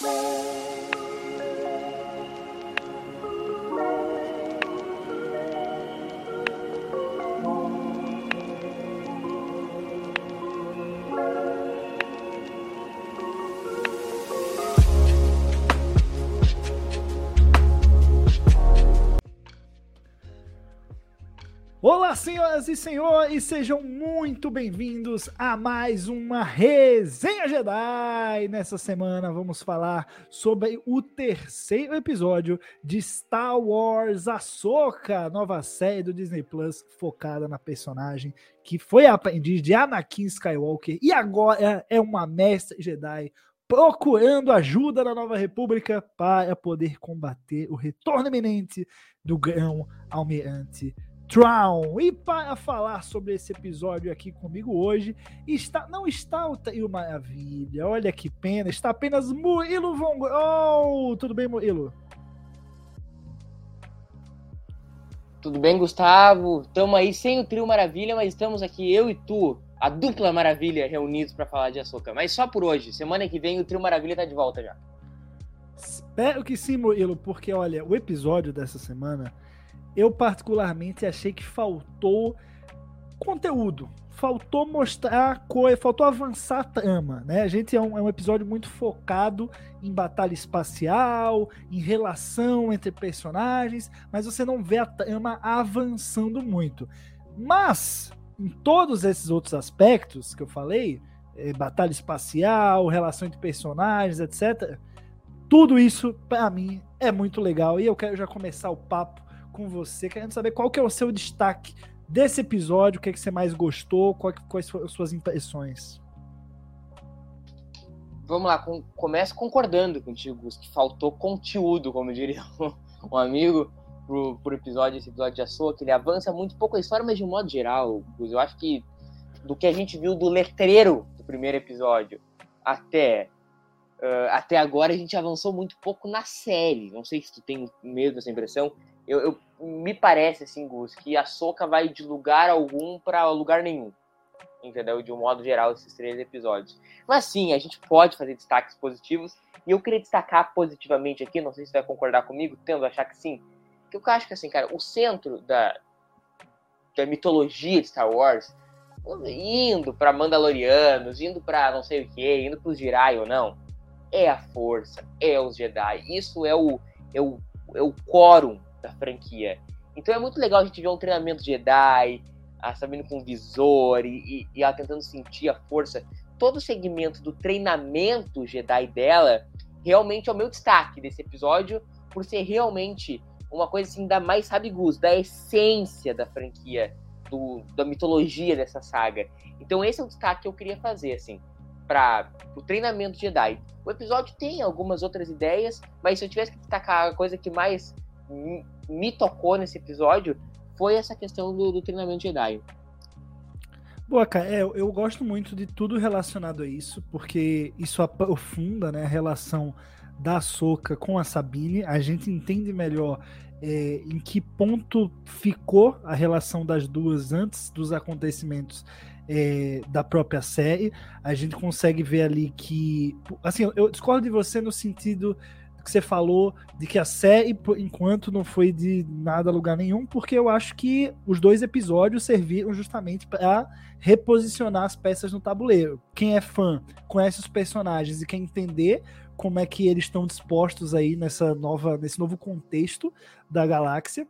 Bye. Olá, senhoras e senhores, sejam muito bem-vindos a mais uma Resenha Jedi. Nessa semana vamos falar sobre o terceiro episódio de Star Wars Ahsoka, nova série do Disney Plus focada na personagem que foi aprendiz de Anakin Skywalker e agora é uma mestre Jedi procurando ajuda da Nova República para poder combater o retorno iminente do grão almirante Drown. E para falar sobre esse episódio aqui comigo hoje, está não está o Trio Maravilha, olha que pena, está apenas Murilo Von oh, Tudo bem, Murilo? Tudo bem, Gustavo? Estamos aí sem o Trio Maravilha, mas estamos aqui eu e tu, a dupla Maravilha, reunidos para falar de açúcar. Mas só por hoje. Semana que vem o Trio Maravilha tá de volta já. Espero que sim, Murilo, porque olha, o episódio dessa semana eu particularmente achei que faltou conteúdo. Faltou mostrar coisa, faltou avançar a trama, né? A gente é um, é um episódio muito focado em batalha espacial, em relação entre personagens, mas você não vê a trama avançando muito. Mas, em todos esses outros aspectos que eu falei, é, batalha espacial, relação entre personagens, etc., tudo isso, para mim, é muito legal. E eu quero já começar o papo com você, querendo saber qual que é o seu destaque desse episódio, o que, é que você mais gostou, qual, quais foram as suas impressões. Vamos lá, com, começo concordando contigo, que faltou conteúdo, como diria um, amigo, pro, pro episódio, esse episódio de Açoa, que ele avança muito pouco a história, mas de um modo geral, eu acho que do que a gente viu do letreiro do primeiro episódio até uh, até agora a gente avançou muito pouco na série. Não sei se tu tem mesmo essa impressão, eu, eu, me parece, assim, Gus, que a Soca vai de lugar algum para lugar nenhum. Entendeu? De um modo geral, esses três episódios. Mas sim, a gente pode fazer destaques positivos. E eu queria destacar positivamente aqui, não sei se você vai concordar comigo, tendo achar que sim. Que eu acho que, assim, cara, o centro da, da mitologia de Star Wars, indo para Mandalorianos, indo para não sei o que, indo para os Jirai ou não, é a força, é os Jedi. Isso é o, é o, é o quórum da franquia. Então é muito legal a gente ver um treinamento Jedi, a Sabine com visor e, e, ela tentando sentir a força. Todo o segmento do treinamento Jedi dela realmente é o meu destaque desse episódio, por ser realmente uma coisa assim da mais, sabe, Gus, da essência da franquia, do, da mitologia dessa saga. Então esse é o destaque que eu queria fazer, assim, para o treinamento Jedi. O episódio tem algumas outras ideias, mas se eu tivesse que destacar a coisa que mais me tocou nesse episódio foi essa questão do, do treinamento Jedi. Boa, cara, é, eu gosto muito de tudo relacionado a isso, porque isso aprofunda né, a relação da Soca com a Sabine. A gente entende melhor é, em que ponto ficou a relação das duas antes dos acontecimentos é, da própria série. A gente consegue ver ali que. Assim, eu discordo de você no sentido que você falou de que a série, enquanto, não foi de nada lugar nenhum, porque eu acho que os dois episódios serviram justamente para reposicionar as peças no tabuleiro. Quem é fã conhece os personagens e quer entender como é que eles estão dispostos aí nessa nova, nesse novo contexto da galáxia.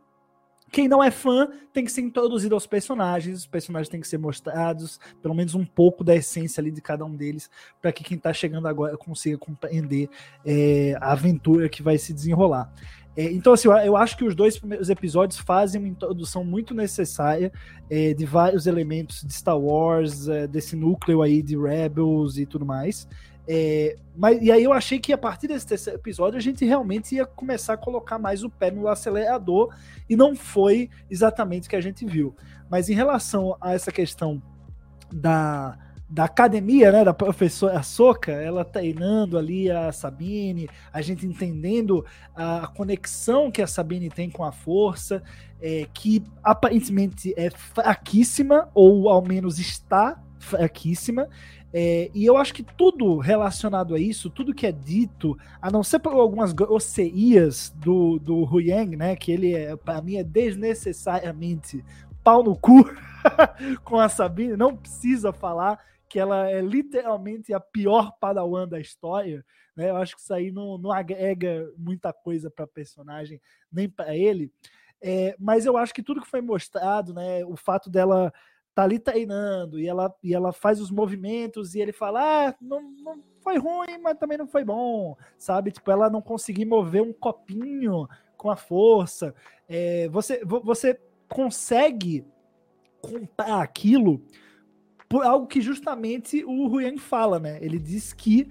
Quem não é fã tem que ser introduzido aos personagens, os personagens têm que ser mostrados, pelo menos um pouco da essência ali de cada um deles, para que quem está chegando agora consiga compreender é, a aventura que vai se desenrolar. É, então, assim, eu acho que os dois primeiros episódios fazem uma introdução muito necessária é, de vários elementos de Star Wars, é, desse núcleo aí de Rebels e tudo mais. É, mas, e aí eu achei que a partir desse terceiro episódio a gente realmente ia começar a colocar mais o pé no acelerador e não foi exatamente o que a gente viu. Mas em relação a essa questão da, da academia, né, da professora Soca, ela treinando ali a Sabine, a gente entendendo a conexão que a Sabine tem com a força, é, que aparentemente é fraquíssima, ou ao menos está fraquíssima, É, e eu acho que tudo relacionado a isso, tudo que é dito, a não ser por algumas grosserias do, do Huyang, né? Que ele, é, para mim, é desnecessariamente pau no cu com a Sabine, não precisa falar que ela é literalmente a pior padawan da história. Né? Eu acho que isso aí não, não agrega muita coisa para personagem, nem para ele. É, mas eu acho que tudo que foi mostrado, né, o fato dela tá ali treinando e ela, e ela faz os movimentos e ele fala: ah, não, não foi ruim, mas também não foi bom, sabe? Tipo, ela não conseguir mover um copinho com a força. É, você, você consegue comprar aquilo por algo que justamente o Ruyan fala, né? Ele diz que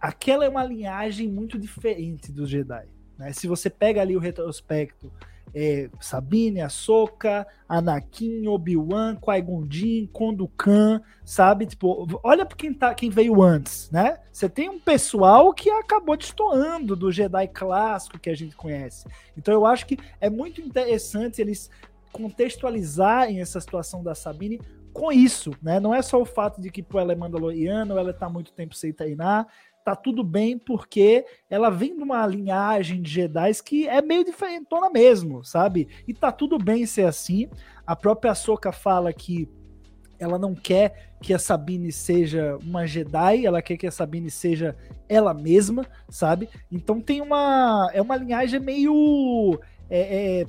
aquela é uma linhagem muito diferente dos Jedi. Né? Se você pega ali o retrospecto é, Sabine, Ahsoka, Anakin, Obi-Wan, Qui-Gon Jinn, Kondukan, sabe? Tipo, olha quem, tá, quem veio antes, né? Você tem um pessoal que acabou destoando do Jedi clássico que a gente conhece. Então eu acho que é muito interessante eles contextualizarem essa situação da Sabine com isso, né? Não é só o fato de que pô, ela é mandaloriana, ela tá muito tempo sem treinar, tá tudo bem porque ela vem de uma linhagem de Jedi que é meio diferentona mesmo, sabe? E tá tudo bem ser assim. A própria Ahsoka fala que ela não quer que a Sabine seja uma Jedi, ela quer que a Sabine seja ela mesma, sabe? Então tem uma é uma linhagem meio é, é,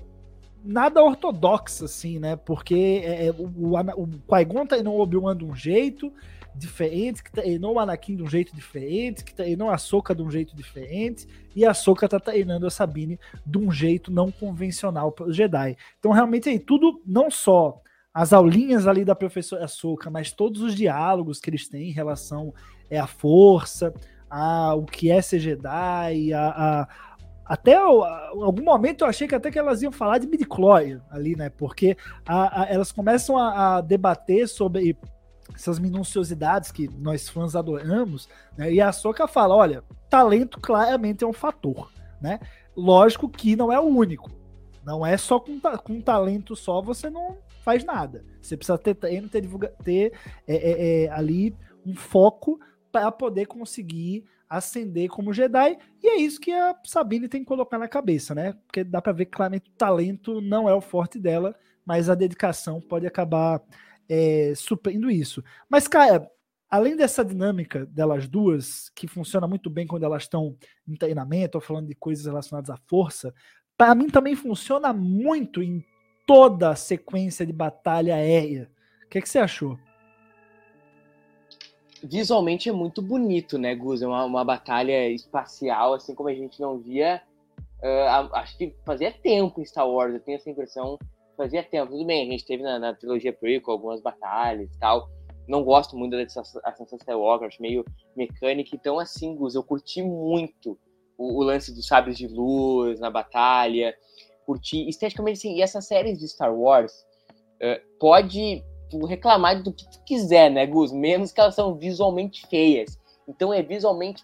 nada ortodoxa assim, né? Porque é, é o, o, o Qui-Gon tá no Obi-Wan de um jeito, diferente, que treinou o Anakin de um jeito diferente, que treinou a Soca de um jeito diferente, e a Soca tá treinando a Sabine de um jeito não convencional para Jedi. Então, realmente, aí, tudo, não só as aulinhas ali da professora Soca, mas todos os diálogos que eles têm em relação é, à força, a o que é ser Jedi, a, a até algum momento eu achei que até que elas iam falar de midi ali, né? Porque a, a, elas começam a, a, debater sobre essas minuciosidades que nós fãs adoramos, né? E a Soca fala, olha, talento claramente é um fator, né? Lógico que não é o único. Não é só com, com talento só você não faz nada. Você precisa ter treino, ter, ter é, é, é, ali um foco para poder conseguir ascender como Jedi. E é isso que a Sabine tem que colocar na cabeça, né? Porque dá para ver claramente o talento não é o forte dela, mas a dedicação pode acabar é, suprindo isso. Mas, cara, além dessa dinâmica delas duas, que funciona muito bem quando elas estão em treinamento ou falando de coisas relacionadas à força, para mim também funciona muito em toda a sequência de batalha aérea. O que, é que você achou? Visualmente é muito bonito, né, Gus? É uma, uma batalha espacial, assim como a gente não via. Uh, acho que fazia tempo em Star Wars, eu tenho essa impressão fazia tempo. Tudo bem, a gente teve na, na trilogia prequel algumas batalhas e tal. Não gosto muito da Ascensão Skywalker, acho meio mecânica. Então, assim, Gus, eu curti muito o, o, lance dos sabres de luz na batalha. Curti esteticamente, assim, e essas séries de Star Wars uh, pode reclamar do que tu quiser, né, Gus? Menos que elas são visualmente feias. Então é visualmente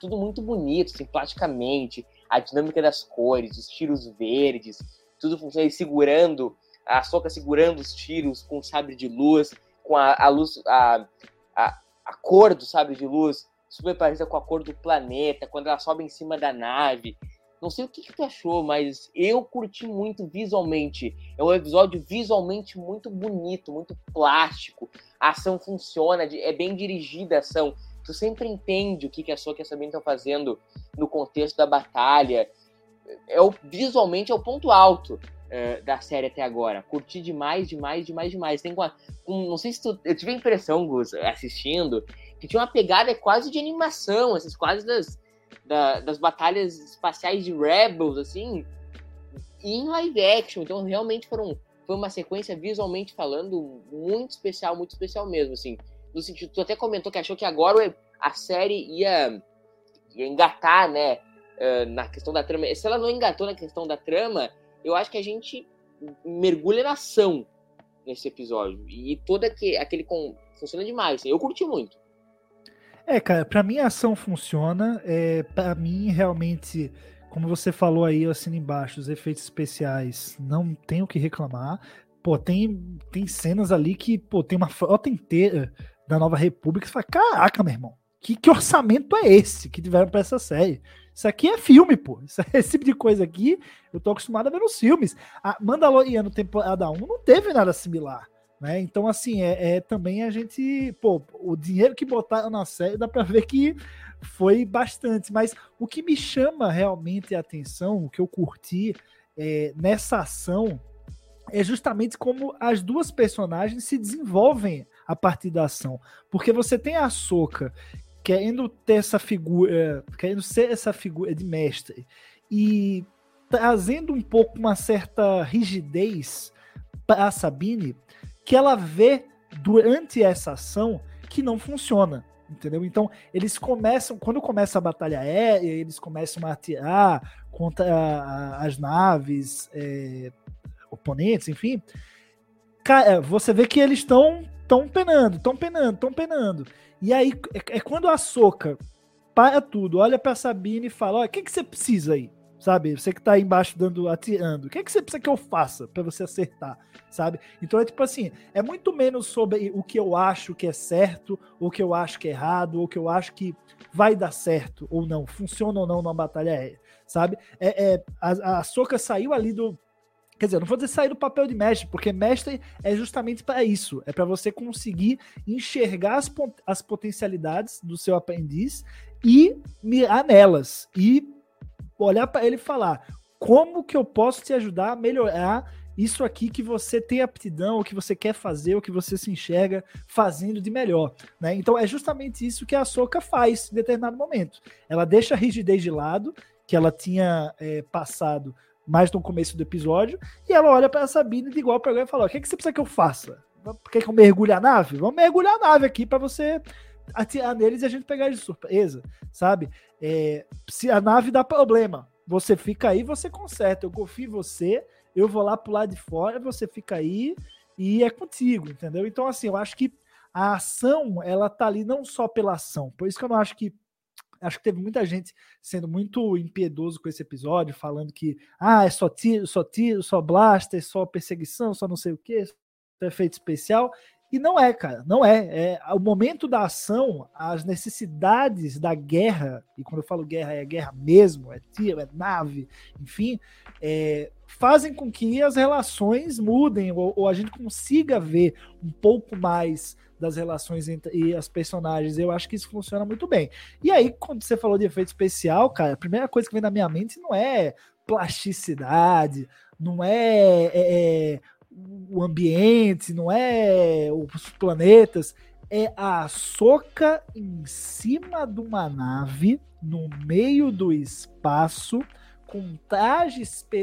tudo muito bonito, assim, plasticamente, a dinâmica das cores, os tiros verdes, tudo funciona, segurando, a Soca segurando os tiros com o sabre de luz, com a, a luz, a, a, a, cor do sabre de luz super parecida com a cor do planeta, quando ela sobe em cima da nave. Não sei o que, que tu achou, mas eu curti muito visualmente. É um episódio visualmente muito bonito, muito plástico. A ação funciona, é bem dirigida a ação. Tu sempre entende o que, que a Soca e a Sabine estão fazendo no contexto da batalha é o, visualmente é o ponto alto é, da série até agora. Curti demais, demais, demais, demais. Tem uma, um, não sei se tu, eu tive a impressão, Gus, assistindo, que tinha uma pegada quase de animação, essas quase das, da, das batalhas espaciais de Rebels, assim, em live action. Então, realmente foram, foi uma sequência visualmente falando muito especial, muito especial mesmo, assim. No sentido, tu até comentou que achou que agora a série ia, ia engatar, né? Uh, na questão da trama. Se ela não engatou na questão da trama, eu acho que a gente mergulha na ação nesse episódio. E todo aquele, aquele com, funciona demais. Eu curti muito. É, cara, pra mim a ação funciona. É, pra mim, realmente, como você falou aí, eu assino embaixo, os efeitos especiais não tem o que reclamar. Pô, tem, tem cenas ali que, pô, tem uma frota inteira da Nova República, você fala, caraca, meu irmão, que, que orçamento é esse que tiveram para essa série? Isso aqui é filme, pô. Isso, esse tipo de coisa aqui, eu tô acostumado a ver nos filmes. A Mandaloriano temporada 1 não teve nada similar. Né? Então, assim, é, é, também a gente. Pô, o dinheiro que botaram na série dá para ver que foi bastante. Mas o que me chama realmente a atenção, o que eu curti é, nessa ação, é justamente como as duas personagens se desenvolvem a partir da ação. Porque você tem a Soca querendo ter essa figura, querendo ser essa figura de mestre e trazendo um pouco uma certa rigidez para a Sabine, que ela vê durante essa ação que não funciona. Entendeu? Então, eles começam, quando começa a batalha aérea, eles começam a atirar contra as naves é, oponentes, enfim. Cara, você vê que eles estão tão penando, estão penando, estão penando. E aí é, é, quando a Soca para tudo, olha para Sabine e fala: o que, que você precisa aí? sabe? Você que tá aí embaixo dando, atirando. O que, que você precisa que eu faça para você acertar, sabe? Então é tipo assim, é muito menos sobre o que eu acho que é certo, ou o que eu acho que é errado, ou o que eu acho que vai dar certo ou não, funciona ou não numa batalha aérea, sabe? É, é a, a Soca saiu ali do Quer dizer, não vou dizer sair do papel de mestre, porque mestre é justamente para isso. É para você conseguir enxergar as, as potencialidades do seu aprendiz e mirar nelas. E olhar para ele e falar: como que eu posso te ajudar a melhorar isso aqui que você tem aptidão, o que você quer fazer, o que você se enxerga fazendo de melhor. Né? Então é justamente isso que a Soca faz em determinado momento. Ela deixa a rigidez de lado, que ela tinha é, passado mais no começo do episódio, e ela olha para Sabine igual para igual e fala: O que, é que você precisa que eu faça? Quer que eu mergulhe a nave? Vamos mergulhar a nave aqui para você atirar neles e a gente pegar eles de surpresa, sabe? É, se a nave dá problema, você fica aí, você conserta. Eu confio em você, eu vou lá pro lado de fora, você fica aí e é contigo, entendeu? Então, assim, eu acho que a ação, ela tá ali não só pela ação. Por isso que eu não acho que acho que teve muita gente sendo muito impiedoso com esse episódio, falando que ah, é só tiro, só tiro, só blaster, só perseguição, só não sei o que, efeito especial. E não é, cara, não é. é. O momento da ação, as necessidades da guerra, e quando eu falo guerra, é guerra mesmo, é tiro, é nave, enfim, é, fazem com que as relações mudem, ou, ou, a gente consiga ver um pouco mais das relações entre as personagens. Eu acho que isso funciona muito bem. E aí, quando você falou de efeito especial, cara, a primeira coisa que vem na minha mente não é plasticidade, não é, é, é o ambiente, não é os planetas, é a Soca em cima de uma nave no meio do espaço com traje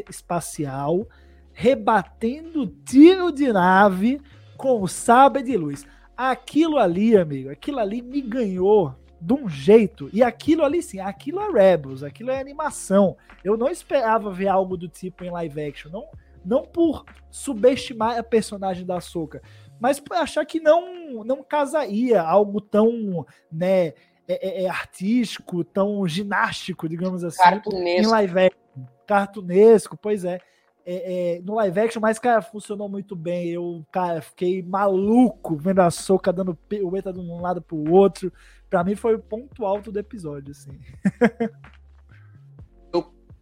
espacial rebatendo tiro de nave com sabre de luz. Aquilo ali, amigo, aquilo ali me ganhou de um jeito. E aquilo ali, sim, aquilo é Rebels, aquilo é animação. Eu não esperava ver algo do tipo em live action. Não, não por subestimar a personagem da Soca, mas por achar que não não casaria algo tão, né, é, é, é artístico, tão ginástico, digamos assim, cartunesco. em live action. Cartunesco, pois é. É, é, no live action, mas, cara, funcionou muito bem. Eu, cara, fiquei maluco vendo a Soca dando o Eta de um lado pro outro. Pra mim foi o ponto alto do episódio, assim.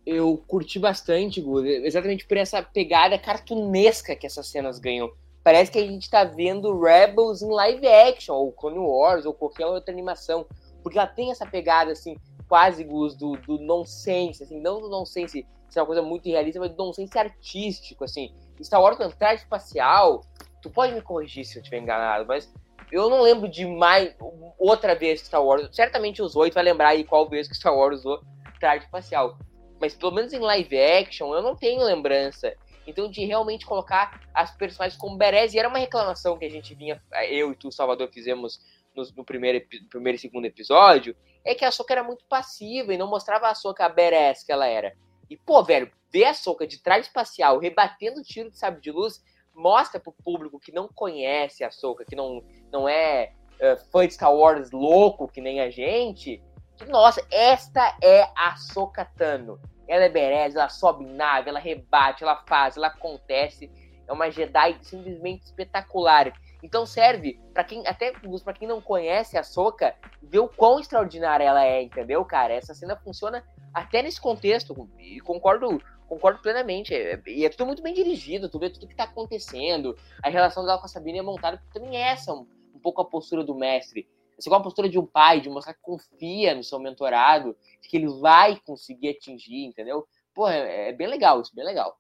eu curti bastante, Gu, exatamente por essa pegada cartunesca que essas cenas ganham. Parece que a gente tá vendo Rebels em live action, ou Clone Wars, ou qualquer outra animação. Porque ela tem essa pegada, assim, quase, Gus, do, do nonsense, assim, não do nonsense, é uma coisa muito realista, mas do nonsense artístico, assim. Star Wars com traje espacial, tu pode me corrigir se eu estiver enganado, mas eu não lembro de mais outra vez Star Wars. Certamente os oito vai lembrar aí qual vez que Star Wars usou traje espacial mas pelo menos em live action eu não tenho lembrança. Então, de realmente colocar as personagens como Berez, e era uma reclamação que a gente vinha, eu e tu, Salvador, fizemos no, no primeiro, primeiro e segundo episódio, é que a Soca era muito passiva e não mostrava a Soca a Berez que ela era. E, pô, velho, ver a Soca de trás espacial rebatendo o tiro de sabre de luz mostra pro público que não conhece a Soca, que não, não é uh, fã de Star Wars louco que nem a gente, que, nossa, esta é a Sokatano. Ela é bereza, ela sobe nave, ela rebate, ela faz, ela acontece. É uma Jedi simplesmente espetacular. Então serve para quem, até para quem não conhece a Soca, ver o quão extraordinária ela é, entendeu, cara? Essa cena funciona até nesse contexto, e concordo concordo plenamente. É, e é, tudo muito bem dirigido, tu vê tudo que tá acontecendo. A relação dela com a Sabine é montada, também é essa, um, um pouco a postura do mestre. Assim, igual a postura de um pai, de mostrar que confia no seu mentorado, que ele vai conseguir atingir, entendeu? Pô, é, é bem legal isso, bem legal.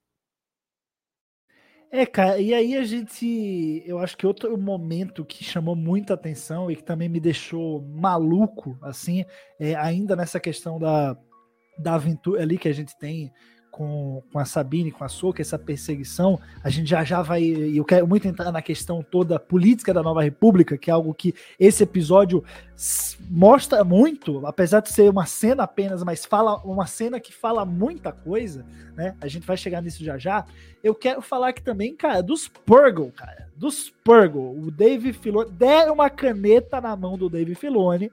É, cara, e aí a gente. Eu acho que outro momento que chamou muita atenção e que também me deixou maluco, assim, é ainda nessa questão da, da aventura ali que a gente tem com, com a Sabine, com a Soca, essa perseguição, a gente já já vai. Eu quero muito entrar na questão toda política da Nova República, que é algo que esse episódio mostra muito, apesar de ser uma cena apenas, mas fala uma cena que fala muita coisa, né? A gente vai chegar nisso já já. Eu quero falar aqui também, cara, dos Purgle, cara. Dos Purgle. O Dave Filoni deram uma caneta na mão do Dave Filoni.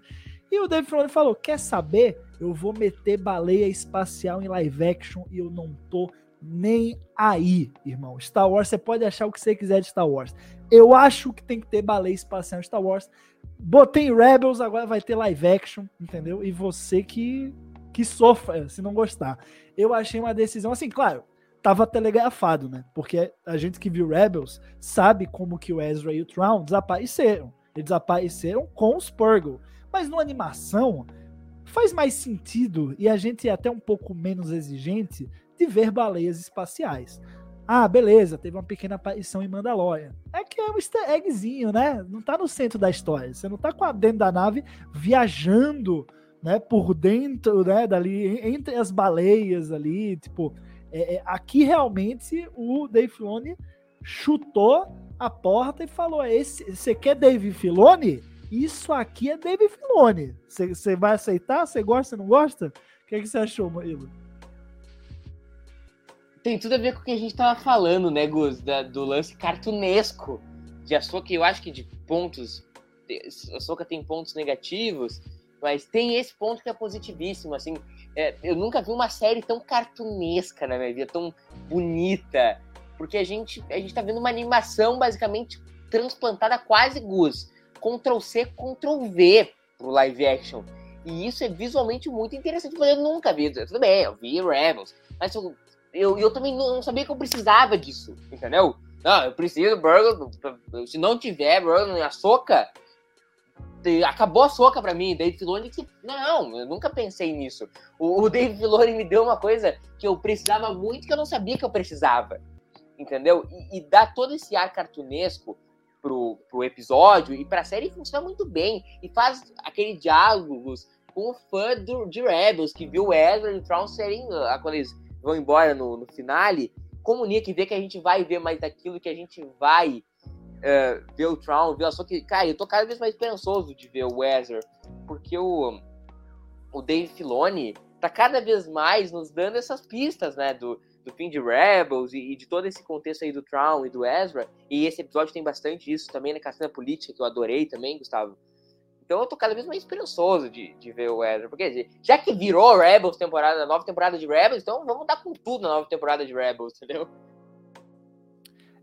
E o Dave Filoni falou: quer saber? Eu vou meter baleia espacial em live action e eu não tô nem aí, irmão. Star Wars, você pode achar o que você quiser de Star Wars. Eu acho que tem que ter baleia espacial em Star Wars. Botei Rebels, agora vai ter live action, entendeu? E você que, que sofra se não gostar. Eu achei uma decisão assim, claro, tava telegrafado, né? Porque a gente que viu Rebels sabe como que o Ezra e o Traum desapareceram. Eles desapareceram com os Purgle. Mas numa animação, faz mais sentido e a gente é até um pouco menos exigente de ver baleias espaciais. Ah, beleza, teve uma pequena aparição em Mandalorian. É que é um easter eggzinho, né? Não tá no centro da história. Você não tá dentro da nave viajando, né, por dentro, né, dali, entre as baleias ali, tipo, é, é, aqui realmente o Dave Filoni chutou a porta e falou: esse, você quer Dave Filoni? Isso aqui é Dave Filoni. Você vai aceitar? Você gosta, não gosta? O que, é que você achou, Murilo? Tem tudo a ver com o que a gente tava falando, né, Gus? Da, do lance cartunesco de Açoka. Eu acho que de pontos. Açoka tem pontos negativos, mas tem esse ponto que é positivíssimo. Assim, é, eu nunca vi uma série tão cartunesca na minha vida, tão bonita. Porque a gente, a gente tá vendo uma animação basicamente transplantada quase Gus Ctrl C, Ctrl V pro live action. E isso é visualmente muito interessante, mas eu nunca vi. Tudo bem, eu vi Rebels, mas eu, eu, eu também não sabia que eu precisava disso, entendeu? Não, eu preciso Burger. Se não tiver Burger na soca, acabou a soca para mim. David Filoni que não, eu nunca pensei nisso. O, o David Filoni me deu uma coisa que eu precisava muito que eu não sabia que eu precisava, entendeu? E, e dá todo esse ar cartunesco pro, pro episódio e pra série funciona muito bem. E faz aquele diálogos com o fã do, de Rebels, que viu o Ezra e o Thrawn serem, ah, quando eles vão embora no, no finale, comunica e vê que a gente vai ver mais daquilo, que a gente vai uh, ver o Thrawn, ver só que, cara, eu tô cada vez mais esperançoso de ver o Ezra, porque o, o Dave Filoni tá cada vez mais nos dando essas pistas, né, do, do fim de Rebels e, e, de todo esse contexto aí do Traum e do Ezra. E esse episódio tem bastante isso também na cena política, que eu adorei também, Gustavo. Então eu tô cada vez mais esperançoso de, de ver o Ezra. Porque já que virou Rebels temporada, nova temporada de Rebels, então vamos dar com tudo na nova temporada de Rebels, entendeu?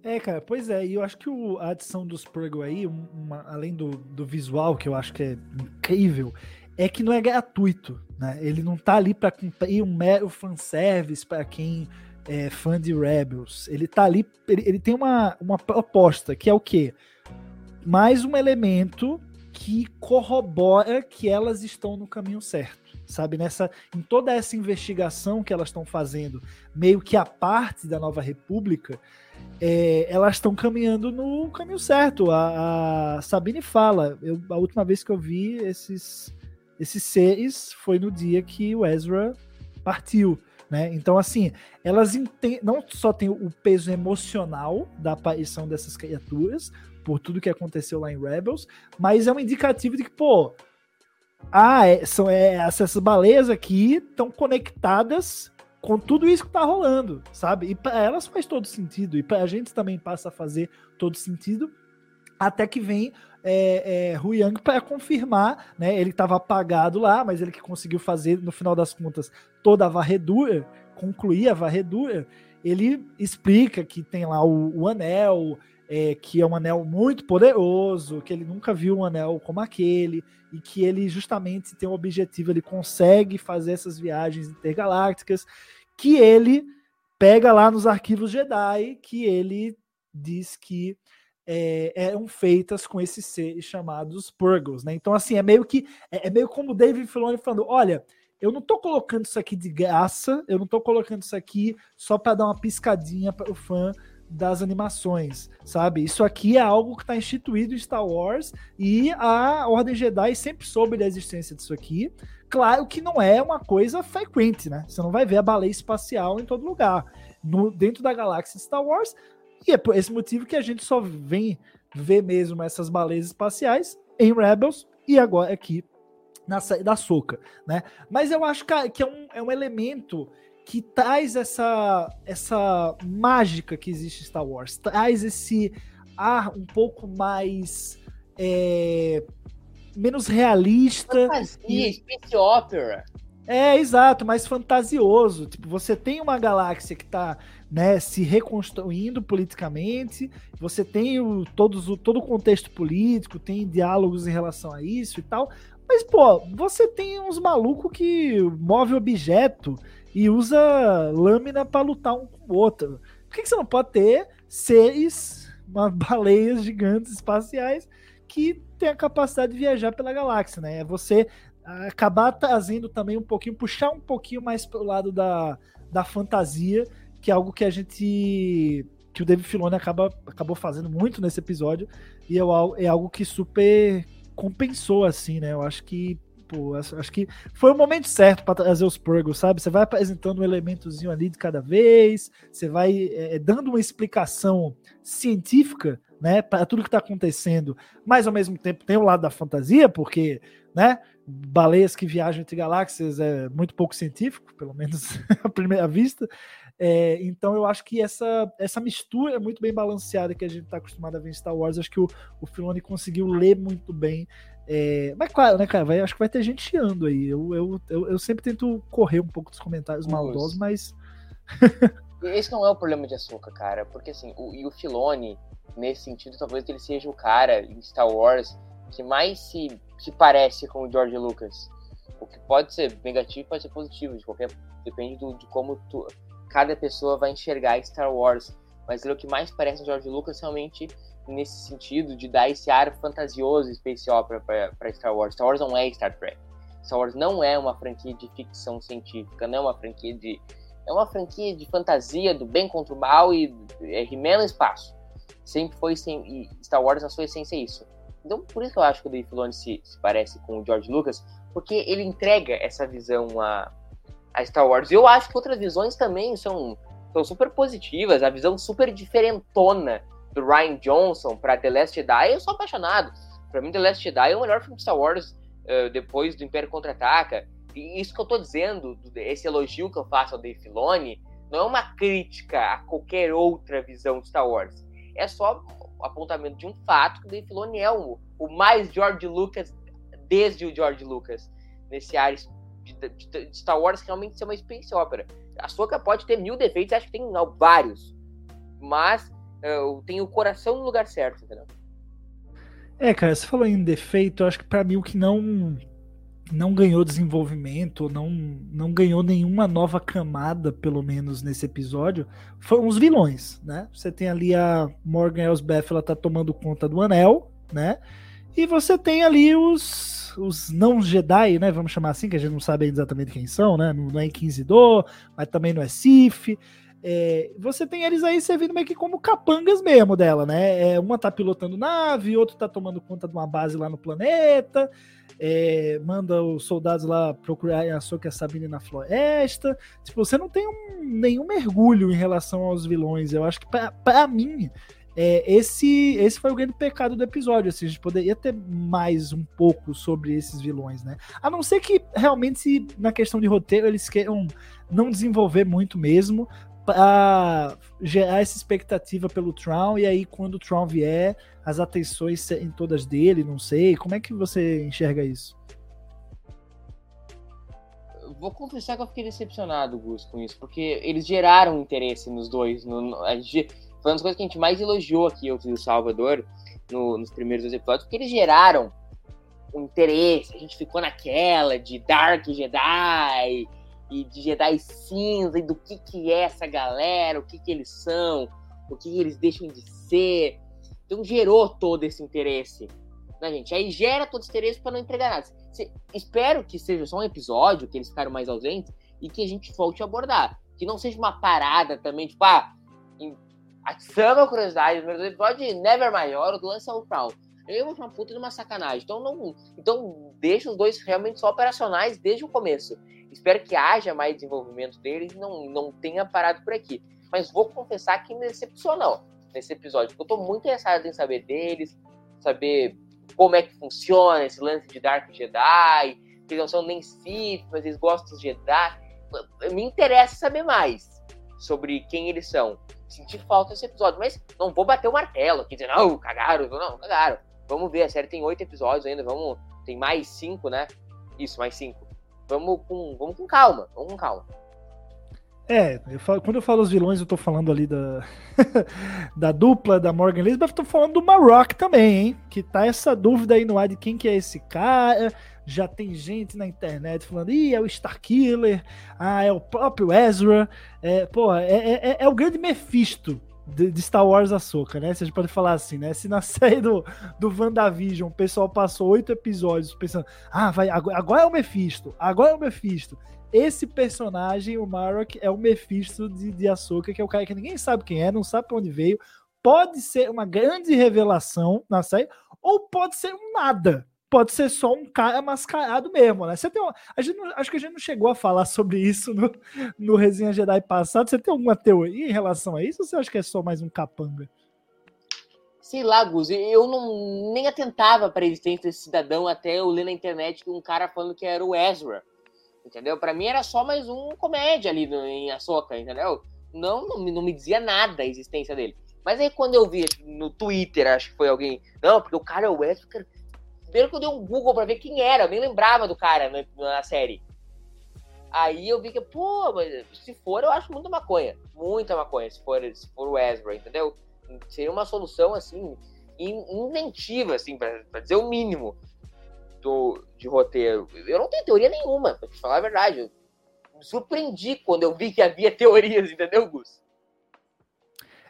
É, cara, pois é, e eu acho que o, a adição dos Purgle aí, uma, além do, do visual, que eu acho que é incrível, é que não é gratuito, né? Ele não tá ali para cumprir um mero fanservice para quem é, fã de Rebels. Ele tá ali, ele, ele tem uma, uma proposta, que é o quê? Mais um elemento que corrobora que elas estão no caminho certo. Sabe, nessa em toda essa investigação que elas estão fazendo, meio que a parte da Nova República, é, elas estão caminhando no caminho certo. A, a Sabine fala, eu, a última vez que eu vi esses, esses seres foi no dia que o Ezra partiu. Né? Então, assim, elas não só têm o peso emocional da aparição dessas criaturas, por tudo que aconteceu lá em Rebels, mas é um indicativo de que, pô, ah, é, são, é, essas baleias aqui estão conectadas com tudo isso que tá rolando, sabe? E para elas faz todo sentido, e para a gente também passa a fazer todo sentido, até que vem é, é, Hu Yang para confirmar, né? Ele estava apagado lá, mas ele que conseguiu fazer, no final das contas, toda a varredura, concluir a varredura. Ele explica que tem lá o, o anel, é, que é um anel muito poderoso, que ele nunca viu um anel como aquele, e que ele justamente tem um objetivo, ele consegue fazer essas viagens intergalácticas, que ele pega lá nos arquivos Jedi, que ele diz que é, eram feitas com esses seres chamados Purgles, né? Então, assim, é meio que é, é meio como o David Filoni falando: olha, eu não tô colocando isso aqui de graça, eu não tô colocando isso aqui só para dar uma piscadinha para o fã das animações, sabe? Isso aqui é algo que está instituído em Star Wars e a Ordem Jedi sempre soube da existência disso aqui. Claro que não é uma coisa frequente, né? Você não vai ver a baleia espacial em todo lugar. No, dentro da galáxia Star Wars, e é por esse motivo que a gente só vem ver mesmo essas baleias espaciais em Rebels e agora aqui na série da Soca, né? Mas eu acho que é um, é um elemento que traz essa, essa mágica que existe em Star Wars, traz esse ar um pouco mais é, menos realista. Fantasia, e... space opera. É, exato, mais fantasioso. Tipo, você tem uma galáxia que está né, se reconstruindo politicamente, você tem o, todos, o, todo o contexto político, tem diálogos em relação a isso e tal, mas, pô, você tem uns malucos que move objeto e usa lâmina para lutar um com o outro. Por que, que você não pode ter seres, uma, baleias gigantes espaciais que tem a capacidade de viajar pela galáxia, né? É você acabar trazendo também um pouquinho, puxar um pouquinho mais pro lado da, da fantasia, que é algo que a gente. que o David Filoni acaba, acabou fazendo muito nesse episódio, e é, é algo que super compensou, assim, né? Eu acho que pô, acho que foi o momento certo para trazer os Purgles, sabe? Você vai apresentando um elementozinho ali de cada vez, você vai é, é dando uma explicação científica, né, para tudo que está acontecendo, mas ao mesmo tempo tem o lado da fantasia, porque, né, baleias que viajam entre galáxias é muito pouco científico, pelo menos à primeira vista. É, então eu acho que essa, essa mistura muito bem balanceada que a gente está acostumado a ver em Star Wars, acho que o, o Filoni conseguiu ler muito bem é, mas claro, né, cara, vai, acho que vai ter gente chiando aí. Eu, eu, eu, eu, sempre tento correr um pouco dos comentários maldosos, mas. Esse não é o problema de açúcar, cara, porque assim, o, e o Filone, nesse sentido, talvez ele seja o cara em Star Wars que mais se, se parece com o George Lucas. O que pode ser negativo, pode ser positivo, de qualquer. Depende do, de como tu, cada pessoa vai enxergar Star Wars. Mas ele é o que mais parece George Lucas realmente nesse sentido de dar esse ar fantasioso Space Opera para Star Wars. Star Wars não é Star Trek. Star Wars não é uma franquia de ficção científica, não é uma franquia de. É uma franquia de fantasia do bem contra o mal e é no espaço. Sempre foi sem, Star Wars na sua essência é isso. Então, por isso que eu acho que o Dave Filoni se, se parece com o George Lucas, porque ele entrega essa visão a, a Star Wars. E eu acho que outras visões também são, são super positivas, a visão super diferentona do Ryan Johnson para The Last Jedi, eu sou apaixonado. Para mim, The Last Jedi é o melhor filme de Star Wars uh, depois do Império Contra-Ataca. E isso que eu tô dizendo, esse elogio que eu faço ao Dave Filoni, não é uma crítica a qualquer outra visão de Star Wars. É só o apontamento de um fato que o Dave Filoni é o, o mais George Lucas desde o George Lucas, nesse ar de, de, Star Wars realmente ser uma space opera. A Soca pode ter mil defeitos, acho que tem não, vários. Mas eu tenho o coração no lugar certo, entendeu? É, cara, você falou em defeito, eu acho que para mim o que não não ganhou desenvolvimento, não, não ganhou nenhuma nova camada, pelo menos nesse episódio, foram os vilões, né? Você tem ali a Morgan Elsbeth, ela tá tomando conta do anel, né? E você tem ali os, os não Jedi, né? Vamos chamar assim, que a gente não sabe exatamente quem são, né? Não é Inquisidor, mas também não é Sith. É, você tem eles aí servindo meio que como capangas mesmo dela, né? É, uma tá pilotando nave, outro tá tomando conta de uma base lá no planeta, é, manda os soldados lá procurar a Soka e a Sabine na floresta. Tipo, você não tem um, nenhum mergulho em relação aos vilões. Eu acho que para mim é, esse, esse foi o grande pecado do episódio. Assim, a gente poderia ter mais um pouco sobre esses vilões, né? A não ser que realmente, na questão de roteiro, eles queiram não desenvolver muito mesmo, para gerar essa expectativa pelo Tron, e aí quando o Tron vier, as atenções serem todas dele, não sei. Como é que você enxerga isso? Vou confessar que eu fiquei decepcionado, Gus, com isso, porque eles geraram interesse nos dois. No, no, foi uma das coisas que a gente mais elogiou aqui, eu e o Salvador, no, nos primeiros dois episódios, porque eles geraram um interesse, a gente ficou naquela de Dark Jedi e de Jedi cinza e do que que é essa galera, o que que eles são, o que, que eles deixam de ser. Então gerou todo esse interesse, né, gente? Aí gera todo esse interesse para não entregar nada. Espero que seja só um episódio, que eles ficaram mais ausentes, e que a gente volte a abordar. Que não seja uma parada também, tipo, ah, atiçando a curiosidade, no episódio Never Maior, o é o Crown. Eu acho uma puta de uma sacanagem. Então, não, então deixa os dois realmente só operacionais desde o começo. Espero que haja mais desenvolvimento deles e não, não tenha parado por aqui. Mas vou confessar que me decepcionou nesse episódio, porque eu tô muito interessado em saber deles, saber como é que funciona esse lance de Dark Jedi, que eles não são nem Sith, mas eles gostam dos Jedi. Me interessa saber mais sobre quem eles são. Senti falta desse episódio, mas não vou bater o martelo aqui, dizer, não, cagaram, não, cagaram. Vamos ver, a série tem oito episódios ainda, vamos. Tem mais cinco, né? Isso, mais cinco. Vamos com, vamos com calma, vamos com calma. É, eu falo, quando eu falo os vilões, eu tô falando ali da, da dupla da Morgan Elizabeth, tô falando do Marrock também, hein? Que tá essa dúvida aí no ar de quem que é esse cara. Já tem gente na internet falando, ih, é o Starkiller, ah, é o próprio Ezra. É, pô, é, é, é, é o grande Mephisto de, de, Star Wars Ahsoka, né? Se a gente pode falar assim, né? Se na série do, do WandaVision o pessoal passou oito episódios pensando, ah, vai, agora, agora é o Mephisto, agora é o Mephisto esse personagem, o Marok, é o Mephisto de, de Ahsoka, que é o cara que ninguém sabe quem é, não sabe pra onde veio. Pode ser uma grande revelação na série, ou pode ser um nada. Pode ser só um cara mascarado mesmo, né? Você tem uma, a gente não, acho que a gente não chegou a falar sobre isso no, no Resenha Jedi passado. Você tem alguma teoria em relação a isso ou você acha que é só mais um capanga? Sei lá, Gus, eu não nem atentava para a existência desse cidadão até eu ler na internet um cara falando que era o Ezra entendeu? Para mim era só mais um comédia ali no, em Açoka, entendeu? Não, não, não me dizia nada a existência dele. Mas aí quando eu vi no Twitter, acho que foi alguém, não, porque o cara é o Wesley, primeiro que eu dei um Google para ver quem era, eu nem lembrava do cara na, na série. Aí eu vi que, pô, mas se for, eu acho muita maconha. Muita maconha, se for, se for o Ezra, entendeu? Seria uma solução, assim, inventiva, assim, para dizer o mínimo do, de roteiro. Eu não tenho teoria nenhuma, pra te falar a verdade. Eu me surpreendi quando eu vi que havia teorias, entendeu, Gus?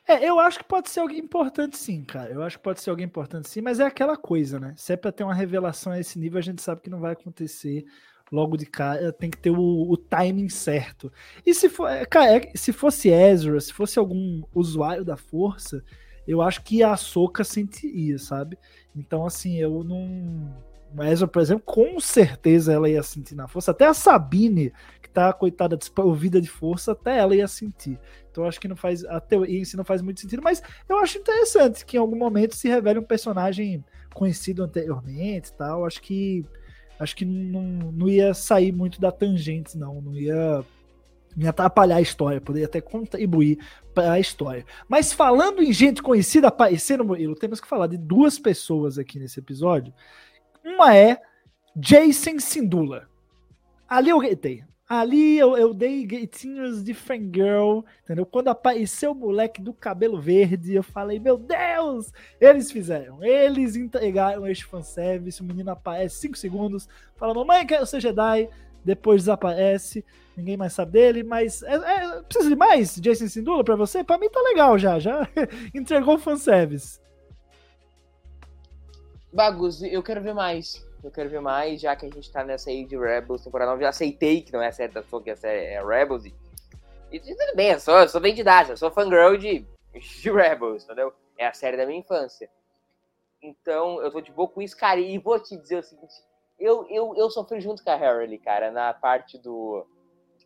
É, eu acho que pode ser alguém importante sim, cara. Eu acho que pode ser alguém importante sim, mas é aquela coisa, né? Se é pra ter uma revelação a esse nível, a gente sabe que não vai acontecer logo de cara. Tem que ter o, o timing certo. E se for, é, cara, é, se fosse Ezra, se fosse algum usuário da força, eu acho que a Soca sentiria, sabe? Então, assim, eu não Ezra, por exemplo, com certeza ela ia sentir na força. Até a Sabine, que tá, coitada, desprovida de força, até ela ia sentir. Então acho que não faz. A teoria em si não faz muito sentido, mas eu acho interessante que em algum momento se revele um personagem conhecido anteriormente tal. Acho que. Acho que não, não ia sair muito da tangente, não. Não ia me atrapalhar a história, poderia até contribuir para a história. Mas falando em gente conhecida aparecendo, Murilo, temos que falar de duas pessoas aqui nesse episódio uma é Jason Sindula. Ali eu gritei. Ali eu, eu dei gritinhos de fangirl, entendeu? Quando apareceu o moleque do cabelo verde, eu falei, meu Deus! Eles fizeram. Eles entregaram este fanservice. O menino aparece 5 segundos, fala, mamãe, quero ser Jedi. Depois desaparece, ninguém mais sabe dele, mas é, é, precisa de mais Jason Sindula pra você? Pra mim tá legal já, já entregou o fanservice. Bagus, eu quero ver mais. Eu quero ver mais, já que a gente tá nessa aí de Rebels temporada 9. Já aceitei que não é a série da sua, que a série é Rebels. E, e tudo bem, eu sou, eu sou vendidagem, eu sou fangirl de, de Rebels, entendeu? É a série da minha infância. Então, eu tô de boa com isso, cara. E vou te dizer o seguinte: eu, eu, eu sofri junto com a Harry, cara, na parte do.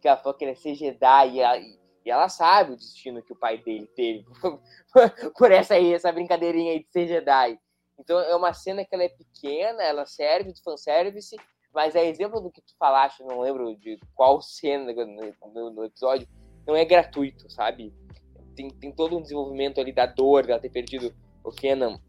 que ela falou que ele ia ser Jedi e ela, e ela sabe o destino que o pai dele teve por essa aí, essa brincadeirinha aí de ser Jedi. Então é uma cena que ela é pequena, ela serve de fanservice, mas é exemplo do que tu falaste, não lembro de qual cena no, no episódio, não é gratuito, sabe? Tem, tem todo um desenvolvimento ali da dor dela ter perdido o Kenan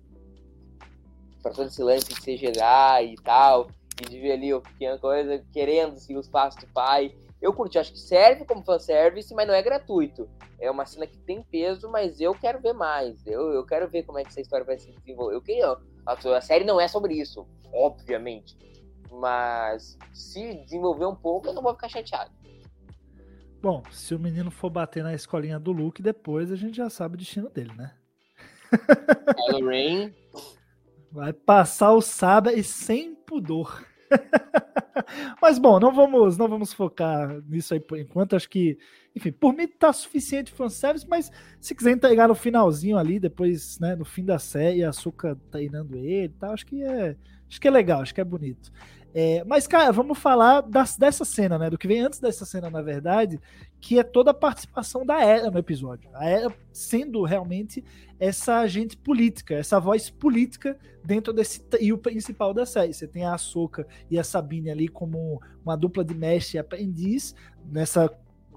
para todo esse lance de ser Jedi e tal, e de ver ali o pequeno coisa querendo seguir os passos do pai, Eu curti, acho que serve como fanservice, mas não é gratuito. É uma cena que tem peso, mas eu quero ver mais. Eu, eu quero ver como é que essa história vai se desenvolver. Eu queria. A, a série não é sobre isso, obviamente. Mas se desenvolver um pouco, eu não vou ficar chateado. Bom, se o menino for bater na escolinha do Luke, depois a gente já sabe o destino dele, né? Kylo Ren. Vai passar o sabre sem pudor. Mas bom, não vamos, não vamos focar nisso aí por enquanto. Acho que, enfim, por mim tá suficiente fanservice, mas se quiser entregar no finalzinho ali, depois, né, no fim da série, a Açúcar treinando ele, tá, acho que é, acho que é legal, acho que é bonito. É, mas, cara, vamos falar das, dessa cena, né? Do que vem antes dessa cena, na verdade, que é toda a participação da Era no episódio. A Era sendo realmente essa agente política, essa voz política dentro desse e o principal da série. Você tem a Ahsoka e a Sabine ali como uma dupla de mestre e aprendiz nessa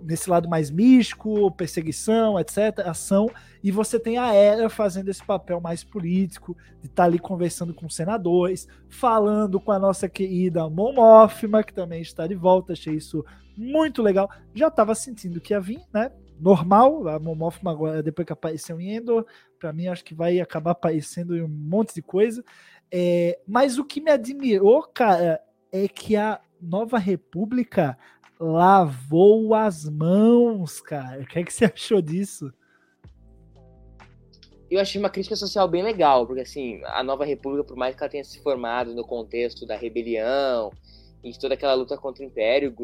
nesse lado mais místico, perseguição, etc., ação, e você tem a Era fazendo esse papel mais político, de estar tá ali conversando com senadores, falando com a nossa querida Mon Mothma, que também está de volta, achei isso muito legal. Já estava sentindo que ia vir, né? Normal, a Mon Mothma agora, depois que apareceu em Endor, para mim acho que vai acabar aparecendo em um monte de coisa. É, mas o que me admirou, cara, é que a Nova República lavou as mãos, cara. O que, é que você achou disso? Eu achei uma crítica social bem legal, porque assim, a Nova República, por mais que ela tenha se formado no contexto da rebelião e de toda aquela luta contra o Império,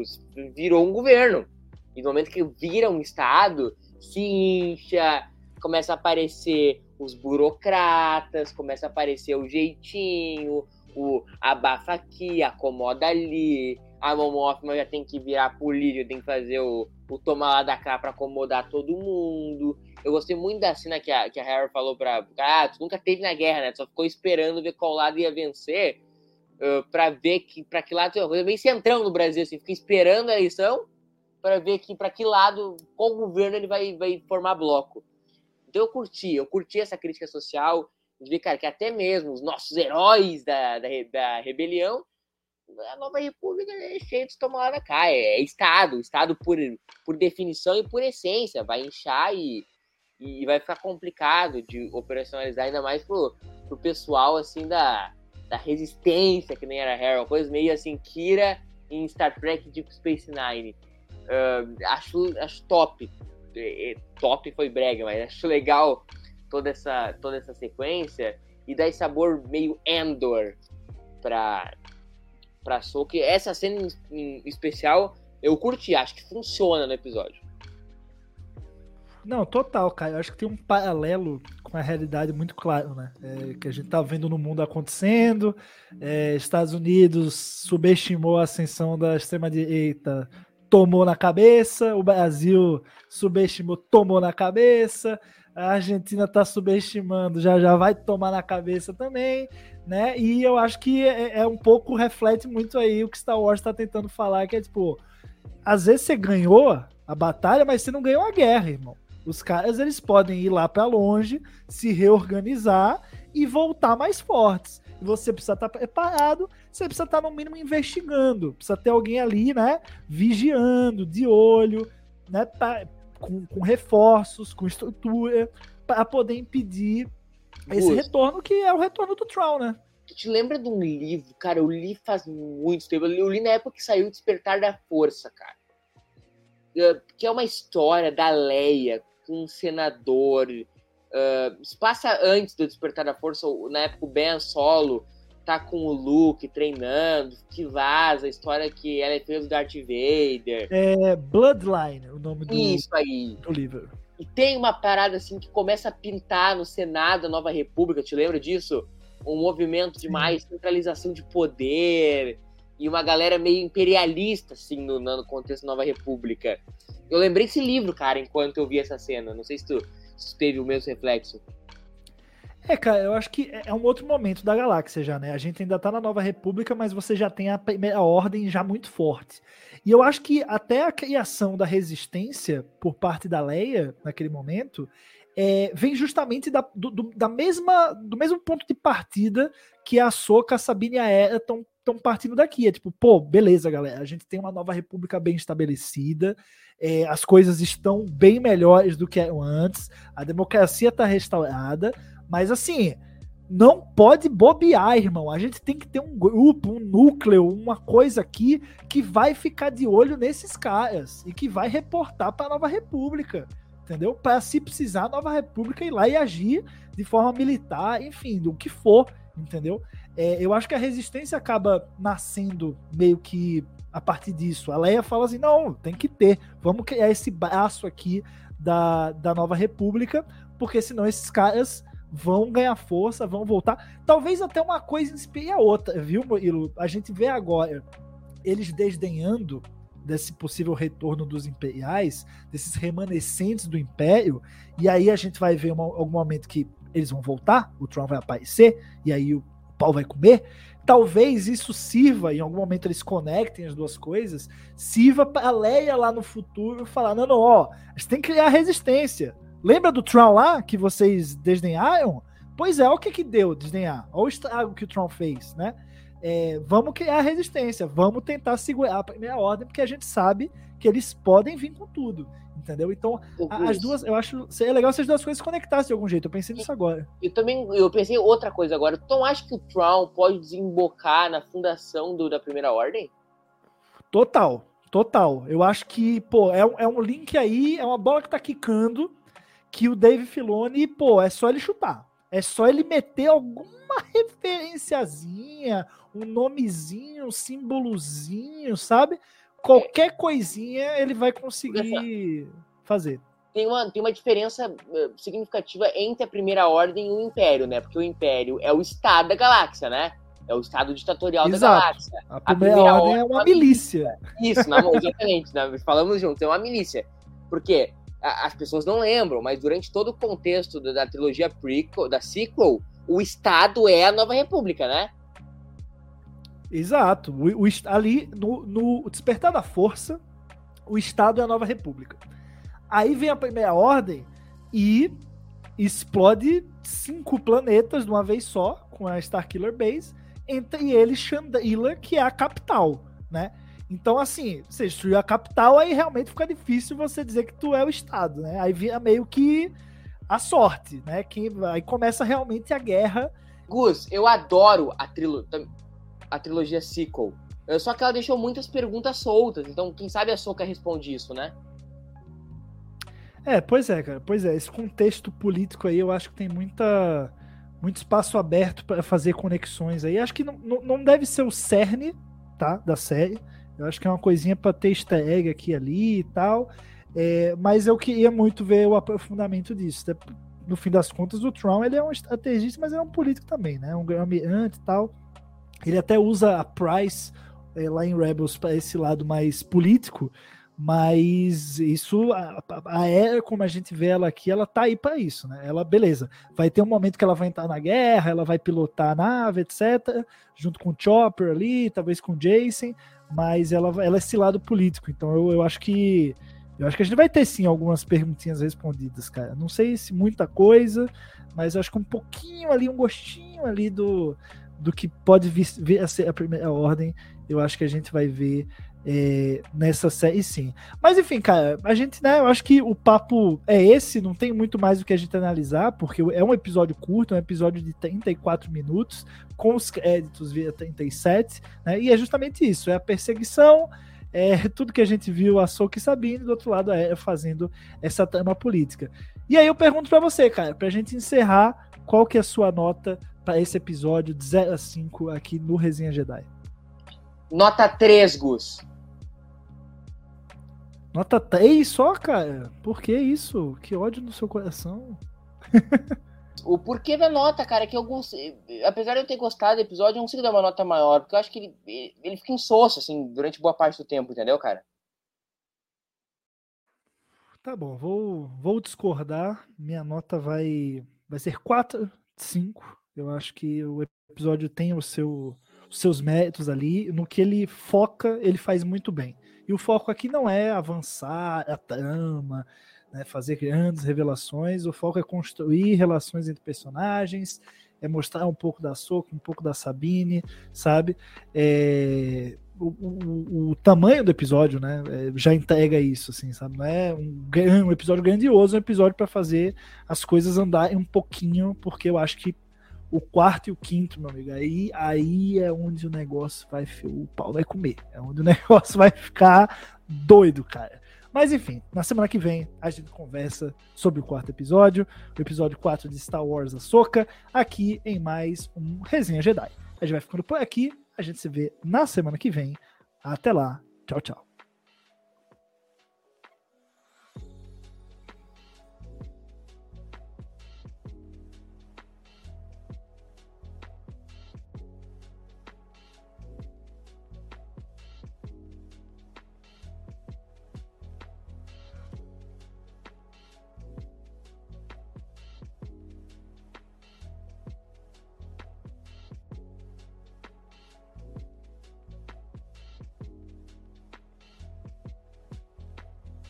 virou um governo. E no momento que vira um Estado, se incha, começa a aparecer os burocratas, começa a aparecer o jeitinho, o abafa aqui, acomoda ali, a Momothma já tem que virar político, tem que fazer o, o tomar lá da cá pra acomodar todo mundo. Eu gostei muito da cena que a, que a Harry falou pra. Ah, tu nunca teve na guerra, né? Tu só ficou esperando ver qual lado ia vencer uh, pra ver que, pra que lado. Coisa bem centrão no Brasil, assim, fica esperando a eleição para ver que para que lado, qual governo ele vai, vai formar bloco. Então eu curti, eu curti essa crítica social, de ver, cara, que até mesmo os nossos heróis da, da, da rebelião a nova república é cheia de tomar cá. É, é Estado. Estado, por, por definição e por essência, vai inchar e, e vai ficar complicado de operacionalizar, ainda mais pro, pro pessoal, assim, da, da resistência, que nem era. Uma coisa meio assim, Kira em Star Trek Deep Space Nine. Uh, acho, acho top. É, é, top foi brega, mas acho legal toda essa, toda essa sequência e dá esse sabor meio Endor pra, pra Soka. Essa cena em, especial eu curti, acho que funciona no episódio. Não, total, cara. Eu acho que tem um paralelo com a realidade muito claro, né? É, que a gente tá vendo no mundo acontecendo. É, Estados Unidos subestimou a ascensão da extrema-direita, tomou na cabeça. O Brasil subestimou, tomou na cabeça. A Argentina tá subestimando, já já vai tomar na cabeça também né? E eu acho que é, é um pouco reflete muito aí o que Star Wars está tentando falar, que é tipo, às vezes você ganhou a batalha, mas você não ganhou a guerra, irmão. Os caras eles podem ir lá para longe, se reorganizar e voltar mais fortes. Você precisa estar tá preparado, você precisa estar tá, no mínimo investigando, precisa ter alguém ali, né, vigiando, de olho, né, pra, com, com reforços, com estrutura, para poder impedir esse retorno que é o retorno do Troll, né? Tu te lembra de um livro, cara? Eu li faz muito tempo. Eu li na época que saiu Despertar da Força, cara. Uh, que é uma história da Leia com um senador. Uh, passa antes do Despertar da Força, na época o Ben Solo tá com o Luke treinando, que vaza, a história que ela é filha do Darth Vader. É Bloodline, o nome do, Isso aí. do livro. E tem uma parada assim que começa a pintar no Senado da Nova República, te lembra disso? Um movimento de mais centralização de poder e uma galera meio imperialista, assim, no, no contexto da Nova República. Eu lembrei desse livro, cara, enquanto eu vi essa cena. Não sei se tu, se tu teve o mesmo reflexo. É, cara, eu acho que é, é um outro momento da galáxia já, né? A gente ainda tá na Nova República, mas você já tem a primeira ordem já muito forte. E eu acho que até a criação da resistência por parte da Leia, naquele momento, é, vem justamente da, do, do, da mesma, do mesmo ponto de partida que a Soca, a Sabine e a Era estão estão partindo daqui. É tipo, pô, beleza, galera, a gente tem uma nova república bem estabelecida, é, as coisas estão bem melhores do que eram antes, a democracia está restaurada, mas assim, não pode bobear, irmão. A gente tem que ter um grupo, um núcleo, uma coisa aqui que vai ficar de olho nesses caras e que vai reportar para a nova república entendeu? Para se precisar, a Nova República ir lá e agir de forma militar, enfim, do que for, entendeu? É, eu acho que a resistência acaba nascendo meio que a partir disso. A Leia fala assim: não, tem que ter, vamos criar esse braço aqui da, da Nova República, porque senão esses caras vão ganhar força, vão voltar. Talvez até uma coisa inspire a outra, viu, Murilo? A gente vê agora eles desdenhando desse possível retorno dos imperiais, desses remanescentes do império, e aí a gente vai ver uma, algum momento que eles vão voltar, o Tron vai aparecer, e aí o pau vai comer. Talvez isso sirva, em algum momento eles conectem as duas coisas, sirva para Leia lá no futuro falar: não, não, ó, a gente tem que criar resistência. Lembra do Tron lá que vocês desdenharam? Pois é, olha o que que deu desdenhar. Olha o estrago que o Tron fez, né? é, vamos criar resistência, vamos tentar segurar a primeira ordem, porque a gente sabe que eles podem vir com tudo, entendeu? Então, as duas, eu acho, seria legal se as duas coisas se conectassem de algum jeito, eu pensei nisso agora. Eu também, eu pensei outra coisa agora, então acha que o Tron pode desembocar na fundação do, da primeira ordem? Total, total. Eu acho que, pô, é, é um link aí, é uma bola que tá quicando, que o Dave Filoni, pô, é só ele chutar. É só ele meter alguma referenciazinha, um nomezinho, um símbolozinho, sabe? Qualquer coisinha ele vai conseguir fazer. Tem uma, tem uma diferença eh, significativa entre a Primeira Ordem e o Império, né? Porque o Império é o Estado da galáxia, né? É o Estado ditatorial Exato. da galáxia. A Primeira, a primeira Ordem é uma milícia. Isso, não, exatamente. Né? Falamos juntos, é uma milícia. Porque as pessoas não lembram, mas durante todo o contexto da, trilogia prequel, da sequel, o Estado é a Nova República, né? Exato. O, o, ali, no, no Despertar da Força, o Estado é a Nova República. Aí vem a Primeira Ordem e explode cinco planetas de uma vez só, com a Starkiller Base, entre eles Chandrila, que é a capital, né? Então, assim, você destruiu a capital, aí realmente fica difícil você dizer que tu é o Estado, né? Aí vira meio que a sorte, né? Que, aí começa realmente a guerra. Gus, eu adoro a, trilo a trilogia sequel. Só que ela deixou muitas perguntas soltas, então quem sabe a Soca responde isso, né? É, pois é, cara. Pois é, esse contexto político aí eu acho que tem muita muito espaço aberto para fazer conexões aí. Acho que não, não deve ser o cerne, tá, da série. Eu acho que é uma coisinha para ter easter egg aqui ali e tal. É, mas eu queria muito ver o aprofundamento disso. Né? No fim das contas, o Tron ele é um estrategista, mas é um político também, né? Um almirante e tal. Ele até usa a Price é, lá em Rebels para esse lado mais político, mas isso, a, a Era, como a gente vê ela aqui, ela tá aí para isso, né? Ela, beleza, vai ter um momento que ela vai entrar na guerra, ela vai pilotar a nave, etc., junto com o Chopper ali, talvez com o Jason, mas ela, ela é esse lado político. Então eu, eu acho que eu acho que a gente vai ter sim algumas perguntinhas respondidas, cara. Não sei se muita coisa, mas eu acho que um pouquinho ali, um gostinho ali do, do que pode vir, vir a ser a primeira ordem, eu acho que a gente vai ver é, nessa série sim. Mas enfim, cara, a gente, né, eu acho que o papo é esse, não tem muito mais o que a gente analisar, porque é um episódio curto, é um episódio de 34 minutos, com os créditos via 37, né, e é justamente isso, é a perseguição, é tudo que a gente viu a Soka e Sabine, do outro lado é fazendo essa trama política. E aí eu pergunto para você, cara, pra gente encerrar, qual que é a sua nota para esse episódio de 0 a 5 aqui no Resenha Jedi? Nota 3, Gus. Nota 3 só, cara? Por que isso? Que ódio no seu coração. o porquê da nota, cara, é que alguns. Apesar de eu ter gostado do episódio, eu não consigo dar uma nota maior, porque eu acho que ele, ele fica insosso, assim, durante boa parte do tempo, entendeu, cara? Tá bom, vou, vou discordar. Minha nota vai, vai ser 4 de 5. Eu acho que o episódio tem o seu, os seus méritos ali. No que ele foca, ele faz muito bem. E o foco aqui não é avançar a trama, né, fazer grandes revelações, o foco é construir relações entre personagens, é mostrar um pouco da Soca, um pouco da Sabine, sabe? É, o, o, o, tamanho do episódio, né, é, já entrega isso, assim, sabe? Não é um, um episódio grandioso, é um episódio para fazer as coisas andarem um pouquinho, porque eu acho que o quarto e o quinto, meu amigo, aí, aí é onde o negócio vai, o pau vai comer, é onde o negócio vai ficar doido, cara. Mas enfim, na semana que vem a gente conversa sobre o quarto episódio, o episódio 4 de Star Wars Ahsoka, aqui em mais um Resenha Jedi. A gente vai ficando por aqui, a gente se vê na semana que vem. Até lá, tchau, tchau.